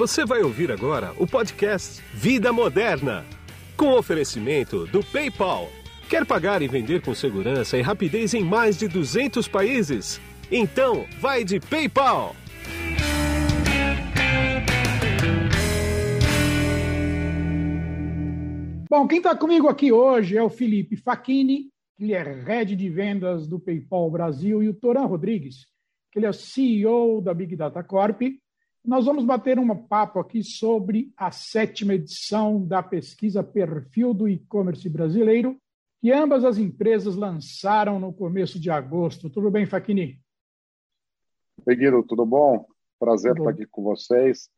Você vai ouvir agora o podcast Vida Moderna, com oferecimento do PayPal. Quer pagar e vender com segurança e rapidez em mais de 200 países? Então, vai de PayPal. Bom, quem está comigo aqui hoje é o Felipe Facchini, ele é head de vendas do PayPal Brasil, e o Toran Rodrigues, que ele é CEO da Big Data Corp. Nós vamos bater um papo aqui sobre a sétima edição da pesquisa Perfil do E-Commerce Brasileiro, que ambas as empresas lançaram no começo de agosto. Tudo bem, Facchini? Oi, Guido, tudo bom? Prazer tudo. estar aqui com vocês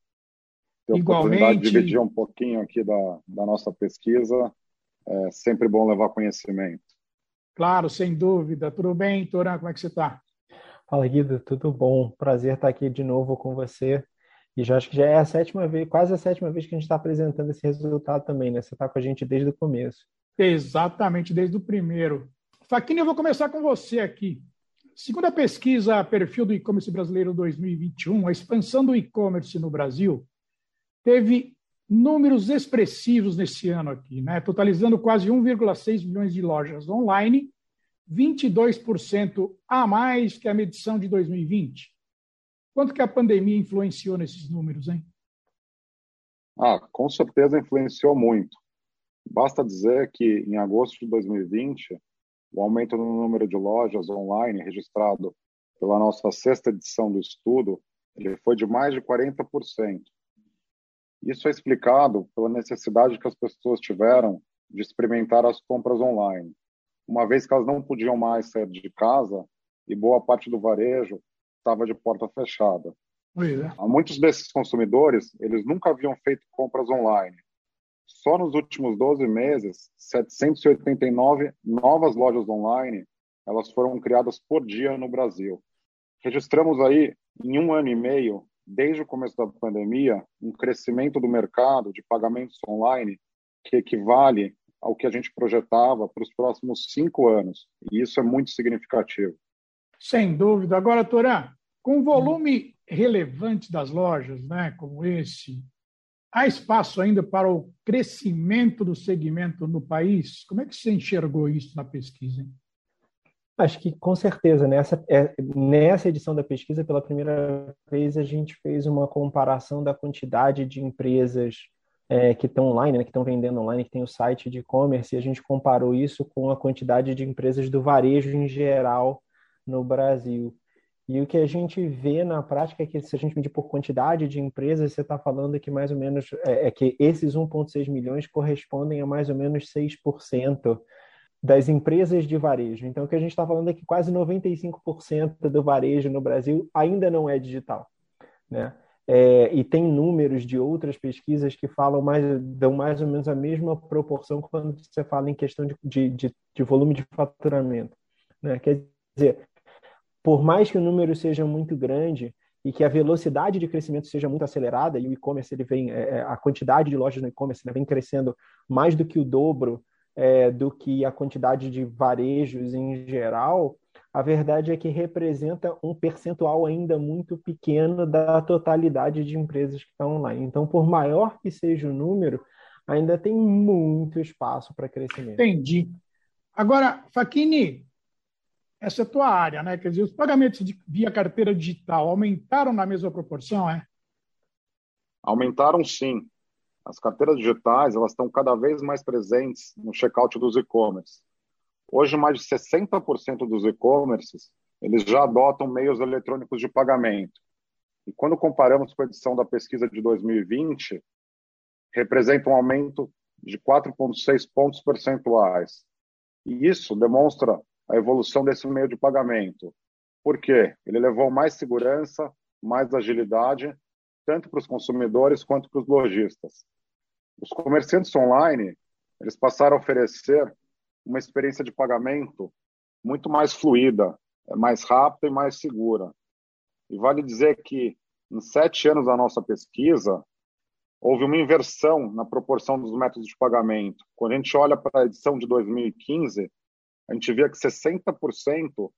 ter a oportunidade de dividir um pouquinho aqui da, da nossa pesquisa. É sempre bom levar conhecimento. Claro, sem dúvida. Tudo bem, Toran? Como é que você está? Fala, Guido, tudo bom? Prazer estar aqui de novo com você. E já acho que já é a sétima vez, quase a sétima vez que a gente está apresentando esse resultado também, né? Você está com a gente desde o começo. Exatamente, desde o primeiro. Faquinha, eu vou começar com você aqui. Segundo a pesquisa Perfil do E-Commerce Brasileiro 2021, a expansão do e-commerce no Brasil teve números expressivos nesse ano aqui, né? totalizando quase 1,6 milhões de lojas online, 22% a mais que a medição de 2020. Quanto que a pandemia influenciou nesses números, hein? Ah, com certeza influenciou muito. Basta dizer que em agosto de 2020, o aumento no número de lojas online registrado pela nossa sexta edição do estudo, ele foi de mais de 40%. Isso é explicado pela necessidade que as pessoas tiveram de experimentar as compras online, uma vez que elas não podiam mais sair de casa e boa parte do varejo estava de porta fechada. É. Muitos desses consumidores, eles nunca haviam feito compras online. Só nos últimos 12 meses, 789 novas lojas online, elas foram criadas por dia no Brasil. Registramos aí, em um ano e meio, desde o começo da pandemia, um crescimento do mercado de pagamentos online que equivale ao que a gente projetava para os próximos cinco anos. E isso é muito significativo. Sem dúvida. Agora, Torã, com o volume relevante das lojas, né, como esse, há espaço ainda para o crescimento do segmento no país? Como é que você enxergou isso na pesquisa? Hein? Acho que com certeza, nessa, é, nessa edição da pesquisa, pela primeira vez, a gente fez uma comparação da quantidade de empresas é, que estão online, né, que estão vendendo online, que tem o site de e-commerce, e a gente comparou isso com a quantidade de empresas do varejo em geral no Brasil. E o que a gente vê na prática é que se a gente medir por quantidade de empresas, você está falando que mais ou menos é, é que esses 1,6 milhões correspondem a mais ou menos 6% das empresas de varejo. Então, o que a gente está falando é que quase 95% do varejo no Brasil ainda não é digital. Né? É, e tem números de outras pesquisas que falam mais, dão mais ou menos a mesma proporção quando você fala em questão de, de, de, de volume de faturamento. Né? Quer dizer, por mais que o número seja muito grande e que a velocidade de crescimento seja muito acelerada, e o e-commerce ele vem, é, é a quantidade de lojas no e-commerce vem crescendo mais do que o dobro é, do que a quantidade de varejos em geral, a verdade é que representa um percentual ainda muito pequeno da totalidade de empresas que estão online. Então, por maior que seja o número, ainda tem muito espaço para crescimento. Entendi. Agora, Faquini, essa é a tua área, né? Quer dizer, os pagamentos de, via carteira digital aumentaram na mesma proporção, é? Aumentaram sim. As carteiras digitais elas estão cada vez mais presentes no checkout dos e-commerce. Hoje, mais de 60% dos e-commerces eles já adotam meios eletrônicos de pagamento. E quando comparamos com a edição da pesquisa de 2020, representa um aumento de 4,6 pontos percentuais. E isso demonstra a evolução desse meio de pagamento. Por quê? Ele levou mais segurança, mais agilidade tanto para os consumidores quanto para os lojistas. Os comerciantes online, eles passaram a oferecer uma experiência de pagamento muito mais fluida, mais rápida e mais segura. E vale dizer que, em sete anos da nossa pesquisa, houve uma inversão na proporção dos métodos de pagamento. Quando a gente olha para a edição de 2015, a gente via que 60%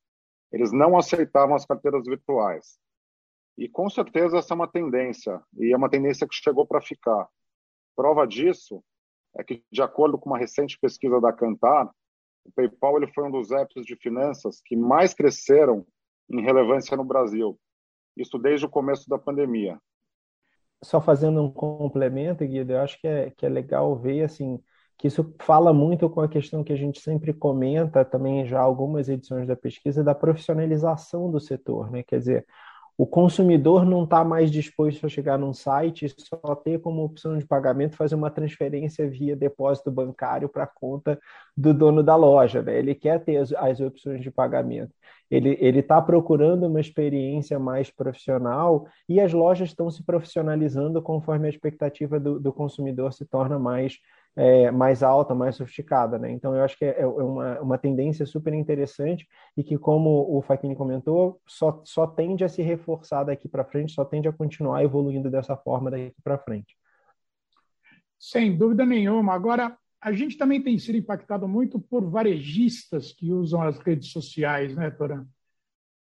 eles não aceitavam as carteiras virtuais. E com certeza essa é uma tendência, e é uma tendência que chegou para ficar. Prova disso é que, de acordo com uma recente pesquisa da Cantar, o PayPal ele foi um dos apps de finanças que mais cresceram em relevância no Brasil. Isso desde o começo da pandemia. Só fazendo um complemento, Guido, eu acho que é, que é legal ver assim que isso fala muito com a questão que a gente sempre comenta também já algumas edições da pesquisa da profissionalização do setor, né? Quer dizer, o consumidor não está mais disposto a chegar num site e só ter como opção de pagamento fazer uma transferência via depósito bancário para a conta do dono da loja. Né? Ele quer ter as, as opções de pagamento. Ele está procurando uma experiência mais profissional e as lojas estão se profissionalizando conforme a expectativa do, do consumidor se torna mais é, mais alta, mais sofisticada, né? Então, eu acho que é, é uma, uma tendência super interessante e que, como o Faquini comentou, só, só tende a se reforçar daqui para frente, só tende a continuar evoluindo dessa forma daqui para frente. Sem dúvida nenhuma. Agora, a gente também tem sido impactado muito por varejistas que usam as redes sociais, né, Toran?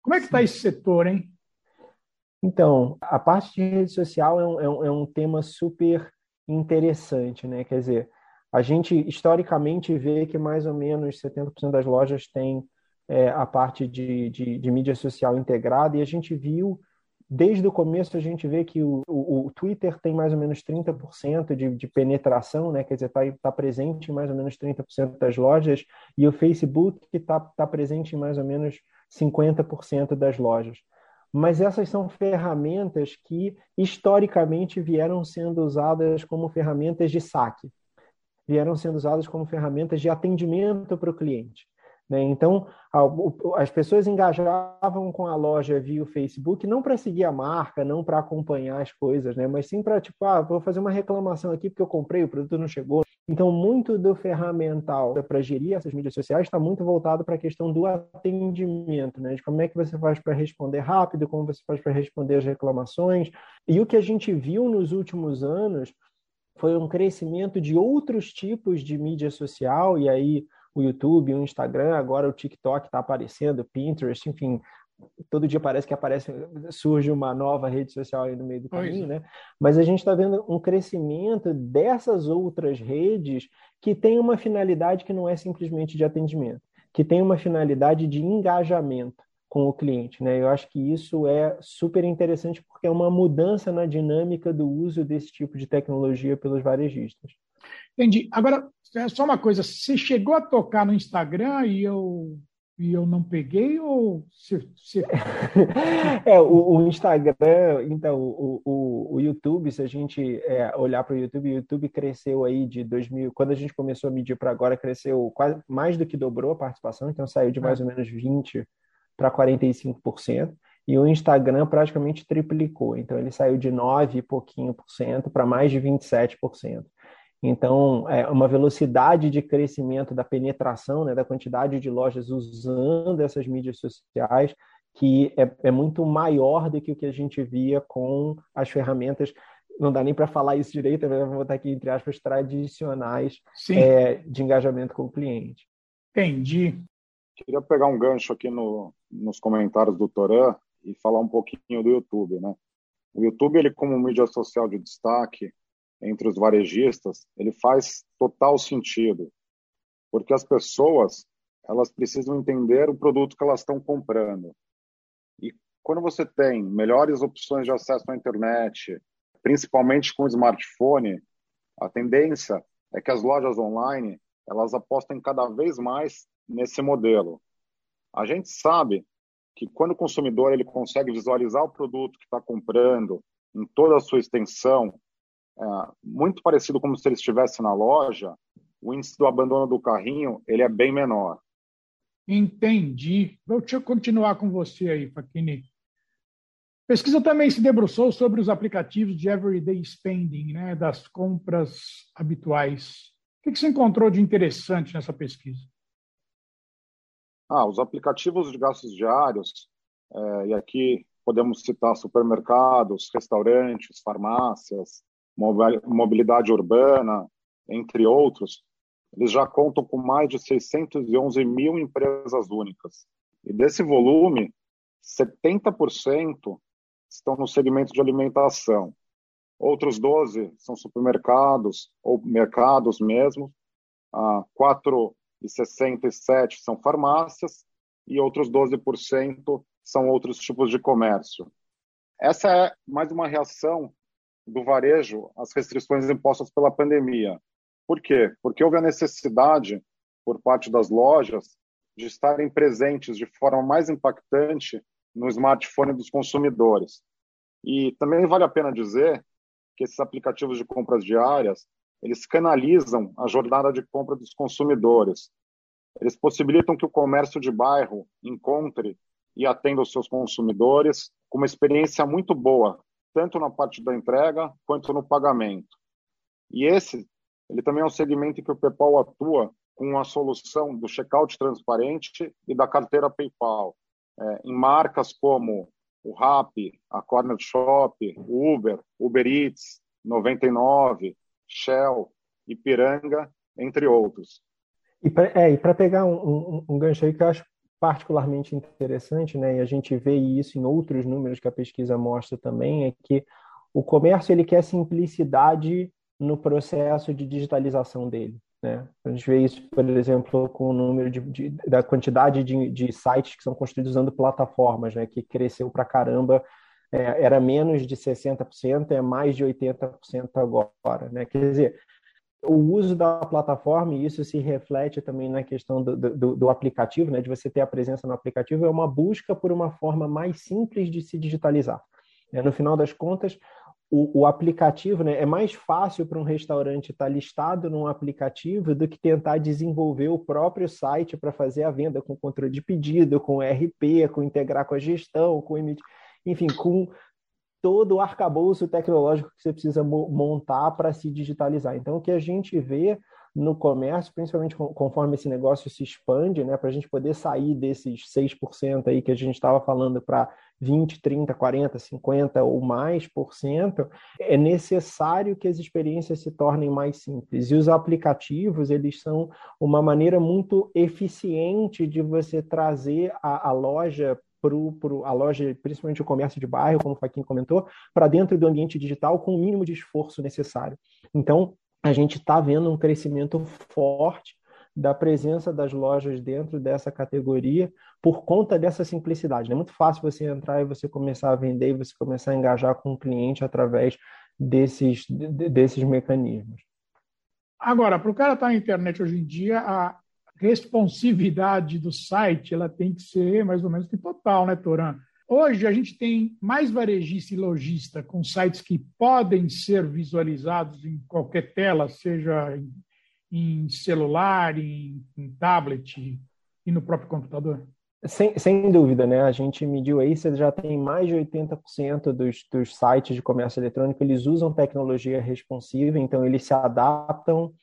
Como é que está esse setor, hein? Então, a parte de rede social é um, é um, é um tema super interessante, né? Quer dizer, a gente historicamente vê que mais ou menos 70% das lojas têm é, a parte de, de, de, mídia social integrada e a gente viu desde o começo a gente vê que o, o, o Twitter tem mais ou menos 30% de, de penetração, né? quer dizer, está tá presente em mais ou menos 30% das lojas, e o Facebook está tá presente em mais ou menos 50% das lojas. Mas essas são ferramentas que historicamente vieram sendo usadas como ferramentas de saque vieram sendo usadas como ferramentas de atendimento para o cliente. Né? Então, as pessoas engajavam com a loja via o Facebook não para seguir a marca, não para acompanhar as coisas, né? mas sim para, tipo, ah, vou fazer uma reclamação aqui porque eu comprei, o produto não chegou. Então, muito do ferramental para gerir essas mídias sociais está muito voltado para a questão do atendimento, né? de como é que você faz para responder rápido, como você faz para responder as reclamações. E o que a gente viu nos últimos anos foi um crescimento de outros tipos de mídia social, e aí o YouTube, o Instagram, agora o TikTok está aparecendo, Pinterest, enfim, todo dia parece que aparece, surge uma nova rede social aí no meio do caminho, pois. né? Mas a gente está vendo um crescimento dessas outras redes que tem uma finalidade que não é simplesmente de atendimento, que tem uma finalidade de engajamento com o cliente. Né? Eu acho que isso é super interessante porque é uma mudança na dinâmica do uso desse tipo de tecnologia pelos varejistas. Entendi. Agora, é só uma coisa, você chegou a tocar no Instagram e eu e eu não peguei ou se, se... é o, o, Instagram então o, o, o, YouTube se a gente é, olhar para o YouTube o YouTube cresceu aí de 2000 quando a gente começou a medir para agora cresceu quase mais do que dobrou a participação então saiu de mais é. ou menos 20 para 45%, e o Instagram praticamente triplicou. Então, ele saiu de 9 e pouquinho por cento para mais de 27%. Então, é uma velocidade de crescimento da penetração, né, da quantidade de lojas usando essas mídias sociais, que é, é muito maior do que o que a gente via com as ferramentas não dá nem para falar isso direito, mas vou botar aqui entre aspas, tradicionais é, de engajamento com o cliente. Entendi. Queria pegar um gancho aqui no, nos comentários do Toran e falar um pouquinho do YouTube, né? O YouTube, ele como mídia social de destaque entre os varejistas, ele faz total sentido, porque as pessoas, elas precisam entender o produto que elas estão comprando. E quando você tem melhores opções de acesso à internet, principalmente com smartphone, a tendência é que as lojas online, elas apostem cada vez mais nesse modelo. A gente sabe que quando o consumidor ele consegue visualizar o produto que está comprando em toda a sua extensão, é, muito parecido como se ele estivesse na loja, o índice do abandono do carrinho ele é bem menor. Entendi. Deixa eu continuar com você aí, Faquini. Pesquisa também se debruçou sobre os aplicativos de everyday spending, né, das compras habituais. O que você encontrou de interessante nessa pesquisa? Ah, os aplicativos de gastos diários, é, e aqui podemos citar supermercados, restaurantes, farmácias, mobilidade urbana, entre outros, eles já contam com mais de 611 mil empresas únicas. E desse volume, 70% estão no segmento de alimentação. Outros 12 são supermercados ou mercados mesmo. Ah, 4,67 são farmácias e outros 12% são outros tipos de comércio. Essa é mais uma reação do varejo às restrições impostas pela pandemia. Por quê? Porque houve a necessidade, por parte das lojas, de estarem presentes de forma mais impactante no smartphone dos consumidores. E também vale a pena dizer que esses aplicativos de compras diárias, eles canalizam a jornada de compra dos consumidores. Eles possibilitam que o comércio de bairro encontre e atenda os seus consumidores com uma experiência muito boa, tanto na parte da entrega quanto no pagamento. E esse, ele também é um segmento que o PayPal atua com a solução do checkout transparente e da carteira PayPal, é, em marcas como o Rappi, a Corner Shop, o Uber, Uber Eats, 99, Shell, Ipiranga, entre outros. E para é, pegar um, um, um, gancho aí que eu acho particularmente interessante, né, e a gente vê isso em outros números que a pesquisa mostra também, é que o comércio ele quer simplicidade no processo de digitalização dele. Né? A gente vê isso, por exemplo, com o número de, de da quantidade de, de, sites que são construídos usando plataformas, né? que cresceu para caramba. É, era menos de 60%, é mais de 80% agora. Né? Quer dizer, o uso da plataforma, e isso se reflete também na questão do, do, do, aplicativo, né, de você ter a presença no aplicativo, é uma busca por uma forma mais simples de se digitalizar. É, no final das contas, o, o aplicativo né, é mais fácil para um restaurante estar listado num aplicativo do que tentar desenvolver o próprio site para fazer a venda com controle de pedido, com RP, com integrar com a gestão, com emitir, enfim, com todo o arcabouço tecnológico que você precisa montar para se digitalizar. Então, o que a gente vê no comércio, principalmente conforme esse negócio se expande, né, para a gente poder sair desses 6% aí que a gente estava falando para 20, 30, 40, 50 ou mais por cento, é necessário que as experiências se tornem mais simples. E os aplicativos, eles são uma maneira muito eficiente de você trazer a, a loja pro, pro, a loja, principalmente o comércio de bairro, como o Faquinho comentou, para dentro do ambiente digital com o mínimo de esforço necessário. Então, a gente está vendo um crescimento forte da presença das lojas dentro dessa categoria por conta dessa simplicidade. É muito fácil você entrar e você começar a vender e você começar a engajar com o cliente através desses, desses mecanismos. Agora, para o cara estar tá na internet hoje em dia, a, responsividade do site ela tem que ser mais ou menos total, né, Toran? Hoje a gente tem mais varejista e lojista com sites que podem ser visualizados em qualquer tela, seja em, em celular, em, em, tablet e no próprio computador. Sem, sem dúvida, né? A gente mediu aí, você já tem mais de 80% dos, dos sites de comércio eletrônico, eles usam tecnologia responsiva, então eles se adaptam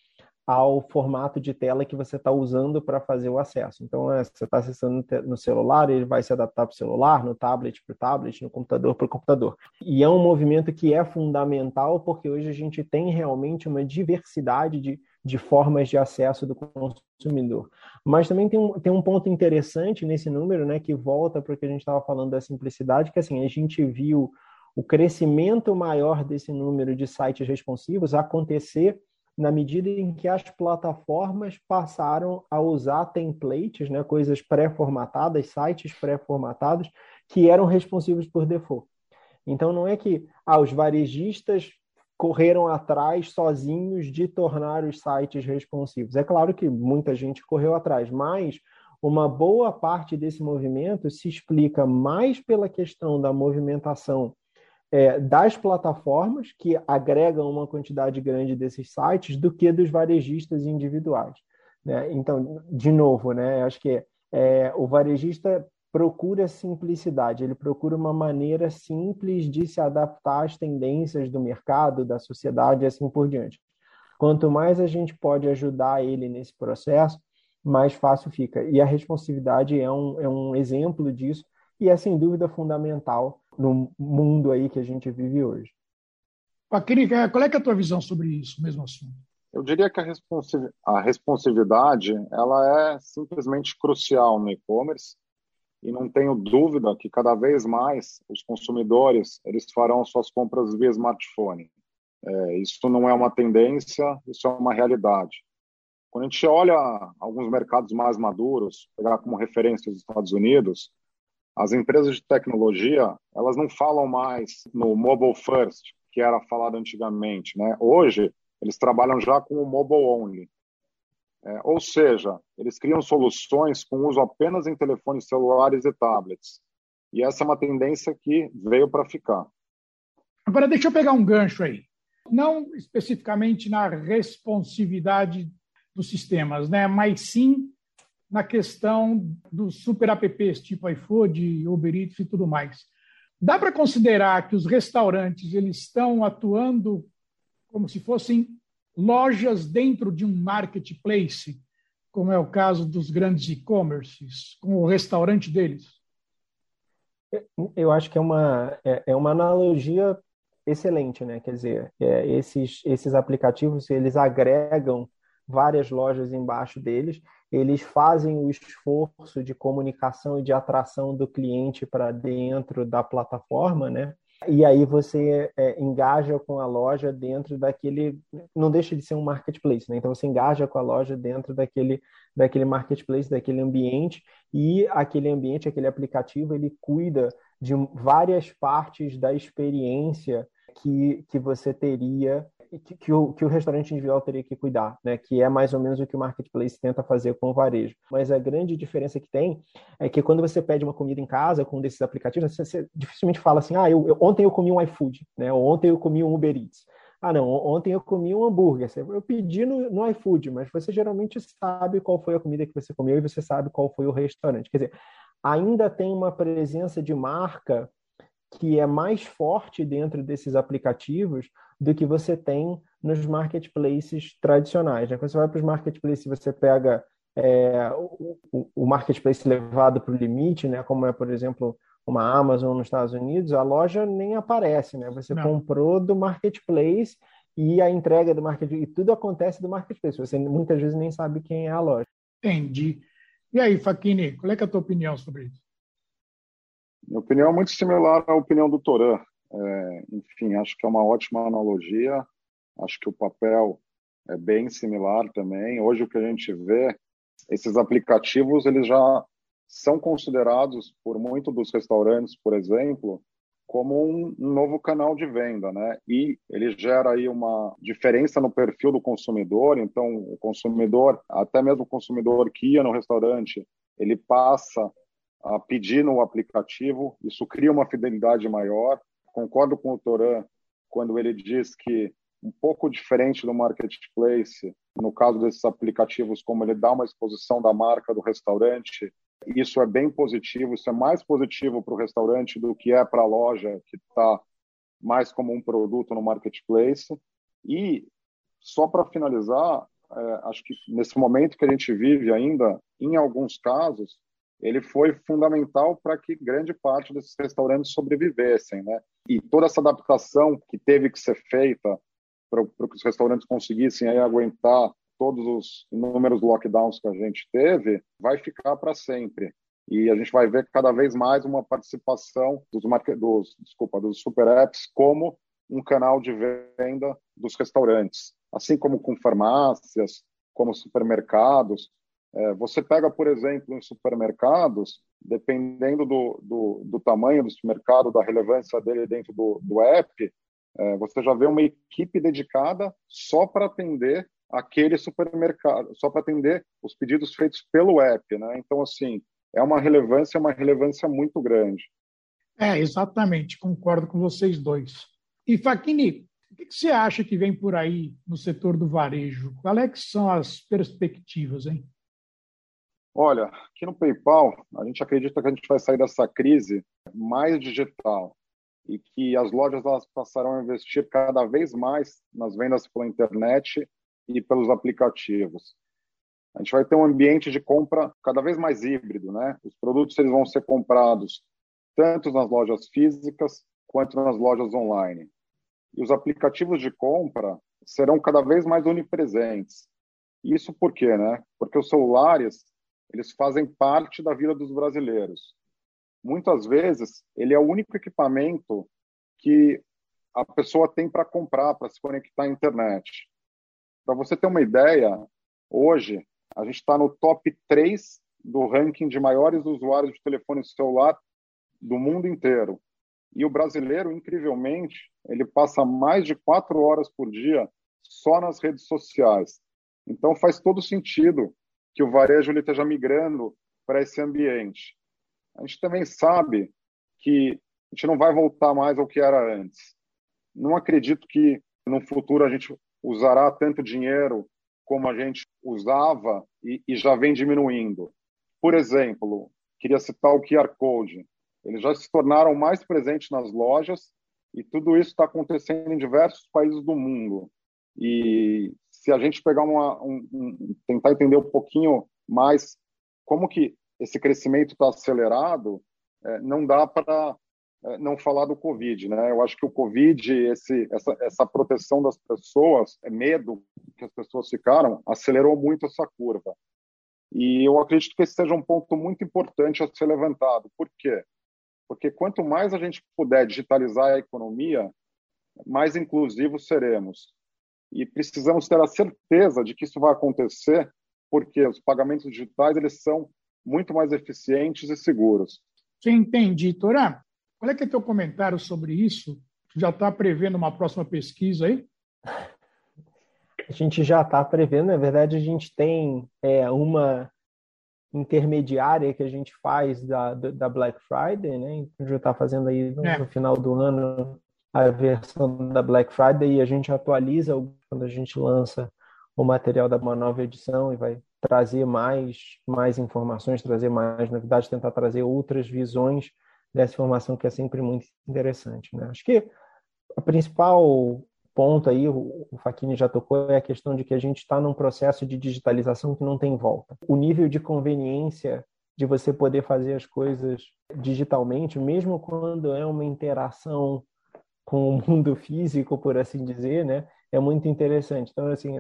ao formato de tela que você está usando para fazer o acesso. Então, é, você está acessando no celular, ele vai se adaptar para o celular, no tablet para o tablet, no computador para o computador. E é um movimento que é fundamental porque hoje a gente tem realmente uma diversidade de, de formas de acesso do consumidor. Mas também tem um, tem um ponto interessante nesse número, né, que volta para o que a gente estava falando da simplicidade, que assim, a gente viu o crescimento maior desse número de sites responsivos acontecer na medida em que as plataformas passaram a usar templates, né, coisas pré-formatadas, sites pré-formatados, que eram responsivos por default. Então, não é que ah, os varejistas correram atrás sozinhos de tornar os sites responsivos. É claro que muita gente correu atrás, mas uma boa parte desse movimento se explica mais pela questão da movimentação é, das plataformas que agregam uma quantidade grande desses sites do que dos varejistas individuais. Né? Então, de novo, né, acho que é, o varejista procura simplicidade, ele procura uma maneira simples de se adaptar às tendências do mercado, da sociedade e assim por diante. Quanto mais a gente pode ajudar ele nesse processo, mais fácil fica. E a responsividade é um, é um exemplo disso e é sem dúvida fundamental no mundo aí que a gente vive hoje. Paquini, qual é, é a tua visão sobre isso, mesmo assunto? Eu diria que a, a responsividade ela é simplesmente crucial no e-commerce e não tenho dúvida que cada vez mais os consumidores eles farão suas compras via smartphone. É, isso não é uma tendência, isso é uma realidade. Quando a gente olha alguns mercados mais maduros, pegar como referência os Estados Unidos, as empresas de tecnologia elas não falam mais no mobile first, que era falado antigamente, né? Hoje eles trabalham já com o mobile only, é, ou seja, eles criam soluções com uso apenas em telefones celulares e tablets. E essa é uma tendência que veio para ficar. Agora, deixa eu pegar um gancho aí. Não especificamente na responsividade dos sistemas, né? mas sim na questão dos super apps, tipo iFood, Uber Eats e tudo mais. Dá para considerar que os restaurantes eles estão atuando como se fossem lojas dentro de um marketplace, como é o caso dos grandes e-commerces, com o restaurante deles? Eu acho que é uma, é, é uma analogia excelente, né? Quer dizer, é, esses, esses aplicativos eles agregam várias lojas embaixo deles, eles fazem o esforço de comunicação e de atração do cliente para dentro da plataforma, né? E aí você é, engaja com a loja dentro daquele, não deixa de ser um marketplace, né? Então você engaja com a loja dentro daquele, daquele marketplace, daquele ambiente e aquele ambiente, aquele aplicativo, ele cuida de várias partes da experiência que, que você teria que, que, o, que o restaurante individual teria que cuidar, né? Que é mais ou menos o que o marketplace tenta fazer com o varejo. Mas a grande diferença que tem é que quando você pede uma comida em casa com um desses aplicativos, você, você dificilmente fala assim, ah, eu, eu, ontem eu comi um iFood, né? Ou ontem eu comi um Uber Eats. Ah, não, ontem eu comi um hambúrguer. Eu pedi no, no iFood, mas você geralmente sabe qual foi a comida que você comeu e você sabe qual foi o restaurante. Quer dizer, ainda tem uma presença de marca que é mais forte dentro desses aplicativos do que você tem nos marketplaces tradicionais. Né? Quando você vai para os marketplaces, você pega é, o, o, marketplace levado para o limite, né? como é, por exemplo, uma Amazon nos Estados Unidos, a loja nem aparece. Né? Você Não. comprou do marketplace e a entrega do marketplace, e tudo acontece do marketplace. Você muitas vezes nem sabe quem é a loja. Entendi. E aí, Faquini, qual é, é a tua opinião sobre isso? Minha opinião é muito similar à opinião do Toran. É, enfim, acho que é uma ótima analogia. Acho que o papel é bem similar também. Hoje o que a gente vê, esses aplicativos eles já são considerados por muito dos restaurantes, por exemplo, como um, novo canal de venda, né? E ele gera aí uma diferença no perfil do consumidor. Então, o consumidor, até mesmo o consumidor que ia no restaurante, ele passa a pedir no aplicativo, isso cria uma fidelidade maior. Concordo com o Toran quando ele diz que um pouco diferente do marketplace, no caso desses aplicativos, como ele dá uma exposição da marca do restaurante, isso é bem positivo, isso é mais positivo para o restaurante do que é para a loja, que está mais como um produto no marketplace. E, só para finalizar, é, acho que nesse momento que a gente vive ainda, em alguns casos, ele foi fundamental para que grande parte desses restaurantes sobrevivessem, né? E toda essa adaptação que teve que ser feita para que os restaurantes conseguissem aí aguentar todos os inúmeros lockdowns que a gente teve, vai ficar para sempre. E a gente vai ver cada vez mais uma participação dos, dos, desculpa, dos super apps como um canal de venda dos restaurantes, assim como com farmácias, como supermercados. É, você pega, por exemplo, em supermercados, dependendo do, do, do, tamanho do supermercado, da relevância dele dentro do, do app, é, você já vê uma equipe dedicada só para atender aquele supermercado, só para atender os pedidos feitos pelo app. Né? Então, assim, é uma relevância, uma relevância muito grande. É, exatamente, concordo com vocês dois. E, Faquini, o que você acha que vem por aí no setor do varejo? Quais é são as perspectivas, hein? Olha, aqui no PayPal, a gente acredita que a gente vai sair dessa crise mais digital e que as lojas elas passarão a investir cada vez mais nas vendas pela internet e pelos aplicativos. A gente vai ter um ambiente de compra cada vez mais híbrido, né? Os produtos eles vão ser comprados tanto nas lojas físicas quanto nas lojas online. E os aplicativos de compra serão cada vez mais onipresentes. Isso por quê, né? Porque os celulares eles fazem parte da vida dos brasileiros. muitas vezes ele é o único equipamento que a pessoa tem para comprar, para se conectar à internet. Para você ter uma ideia, hoje a gente está no top 3 do ranking de maiores usuários de telefone celular do mundo inteiro. E o brasileiro, incrivelmente, ele passa mais de quatro horas por dia só nas redes sociais. Então faz todo sentido que o varejo ele esteja migrando para esse ambiente. A gente também sabe que a gente não vai voltar mais ao que era antes. Não acredito que no futuro a gente usará tanto dinheiro como a gente usava e, e já vem diminuindo. Por exemplo, queria citar o QR Code. Eles já se tornaram mais presentes nas lojas e tudo isso está acontecendo em diversos países do mundo. E se a gente pegar uma, um, um, tentar entender um pouquinho mais como que esse crescimento está acelerado, é, não dá para é, não falar do Covid, né? Eu acho que o Covid, esse, essa, essa proteção das pessoas, é medo que as pessoas ficaram, acelerou muito essa curva. E eu acredito que esse seja um ponto muito importante a ser levantado. Por quê? Porque quanto mais a gente puder digitalizar a economia, mais inclusivos seremos. E precisamos ter a certeza de que isso vai acontecer, porque os pagamentos digitais eles são muito mais eficientes e seguros. Sim, entendi. Torá, qual é que é teu comentário sobre isso? Já está prevendo uma próxima pesquisa aí? A gente já está prevendo, na verdade, a gente tem é, uma intermediária que a gente faz da, da Black Friday, né? A gente está fazendo aí no, é. no, final do ano a versão da Black Friday e a gente atualiza quando a gente lança o material da uma nova edição e vai trazer mais, mais informações, trazer mais novidades, tentar trazer outras visões dessa informação que é sempre muito interessante. Né? Acho que a principal ponto aí, o, o Facchini já tocou, é a questão de que a gente está num processo de digitalização que não tem volta. O nível de conveniência de você poder fazer as coisas digitalmente, mesmo quando é uma interação com o mundo físico, por assim dizer, né, é muito interessante. Então, assim,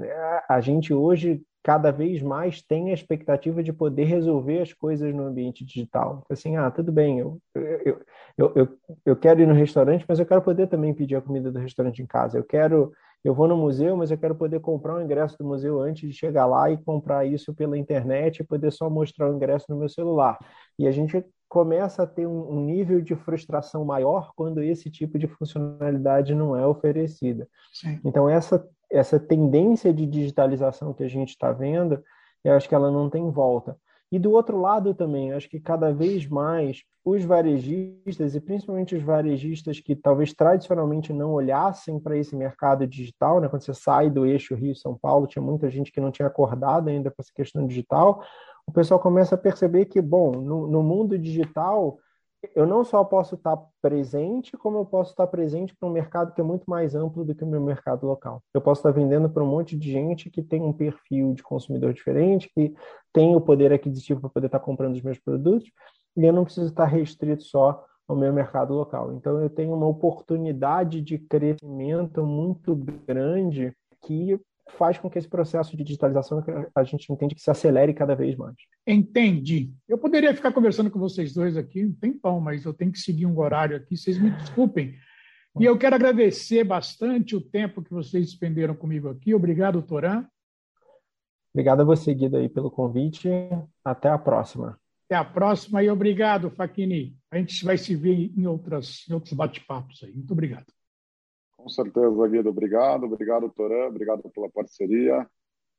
a gente hoje cada vez mais tem a expectativa de poder resolver as coisas no ambiente digital. Assim, ah, tudo bem, eu, eu, eu, eu, eu quero ir no restaurante, mas eu quero poder também pedir a comida do restaurante em casa. Eu quero, eu vou no museu, mas eu quero poder comprar o ingresso do museu antes de chegar lá e comprar isso pela internet e poder só mostrar o ingresso no meu celular. E a gente começa a ter um, nível de frustração maior quando esse tipo de funcionalidade não é oferecida. Sim. Então, essa essa tendência de digitalização que a gente está vendo, eu acho que ela não tem volta. E do outro lado também, acho que cada vez mais os varejistas, e principalmente os varejistas que talvez tradicionalmente não olhassem para esse mercado digital, né? quando você sai do eixo Rio-São Paulo, tinha muita gente que não tinha acordado ainda para essa questão digital, o pessoal começa a perceber que, bom, no, no mundo digital, eu não só posso estar presente, como eu posso estar presente para um mercado que é muito mais amplo do que o meu mercado local. Eu posso estar vendendo para um monte de gente que tem um perfil de consumidor diferente, que tem o poder aquisitivo para poder estar comprando os meus produtos, e eu não preciso estar restrito só ao meu mercado local. Então, eu tenho uma oportunidade de crescimento muito grande que faz com que esse processo de digitalização a gente entende que se acelere cada vez mais. Entendi. Eu poderia ficar conversando com vocês dois aqui um tempão, mas eu tenho que seguir um horário aqui, vocês me desculpem. E eu quero agradecer bastante o tempo que vocês despenderam comigo aqui. Obrigado, Toran. Obrigado a você, Guido, aí, pelo convite. Até a próxima. Até a próxima e obrigado, Faquini. A gente vai se ver em, outras, em outros bate-papos aí. Muito obrigado. Com certeza, Guido. Obrigado. Obrigado, Toran. Obrigado pela parceria.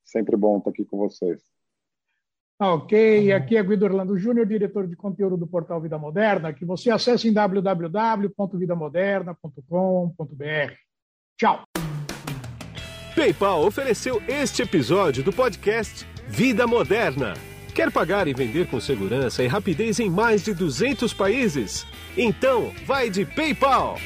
Sempre bom estar aqui com vocês. Ah, ok, aqui é Guido Orlando Júnior, diretor de conteúdo do portal Vida Moderna, que você acessa em www.vidamoderna.com.br. Tchau! PayPal ofereceu este episódio do podcast Vida Moderna. Quer pagar e vender com segurança e rapidez em mais de 200 países? Então, vai de PayPal!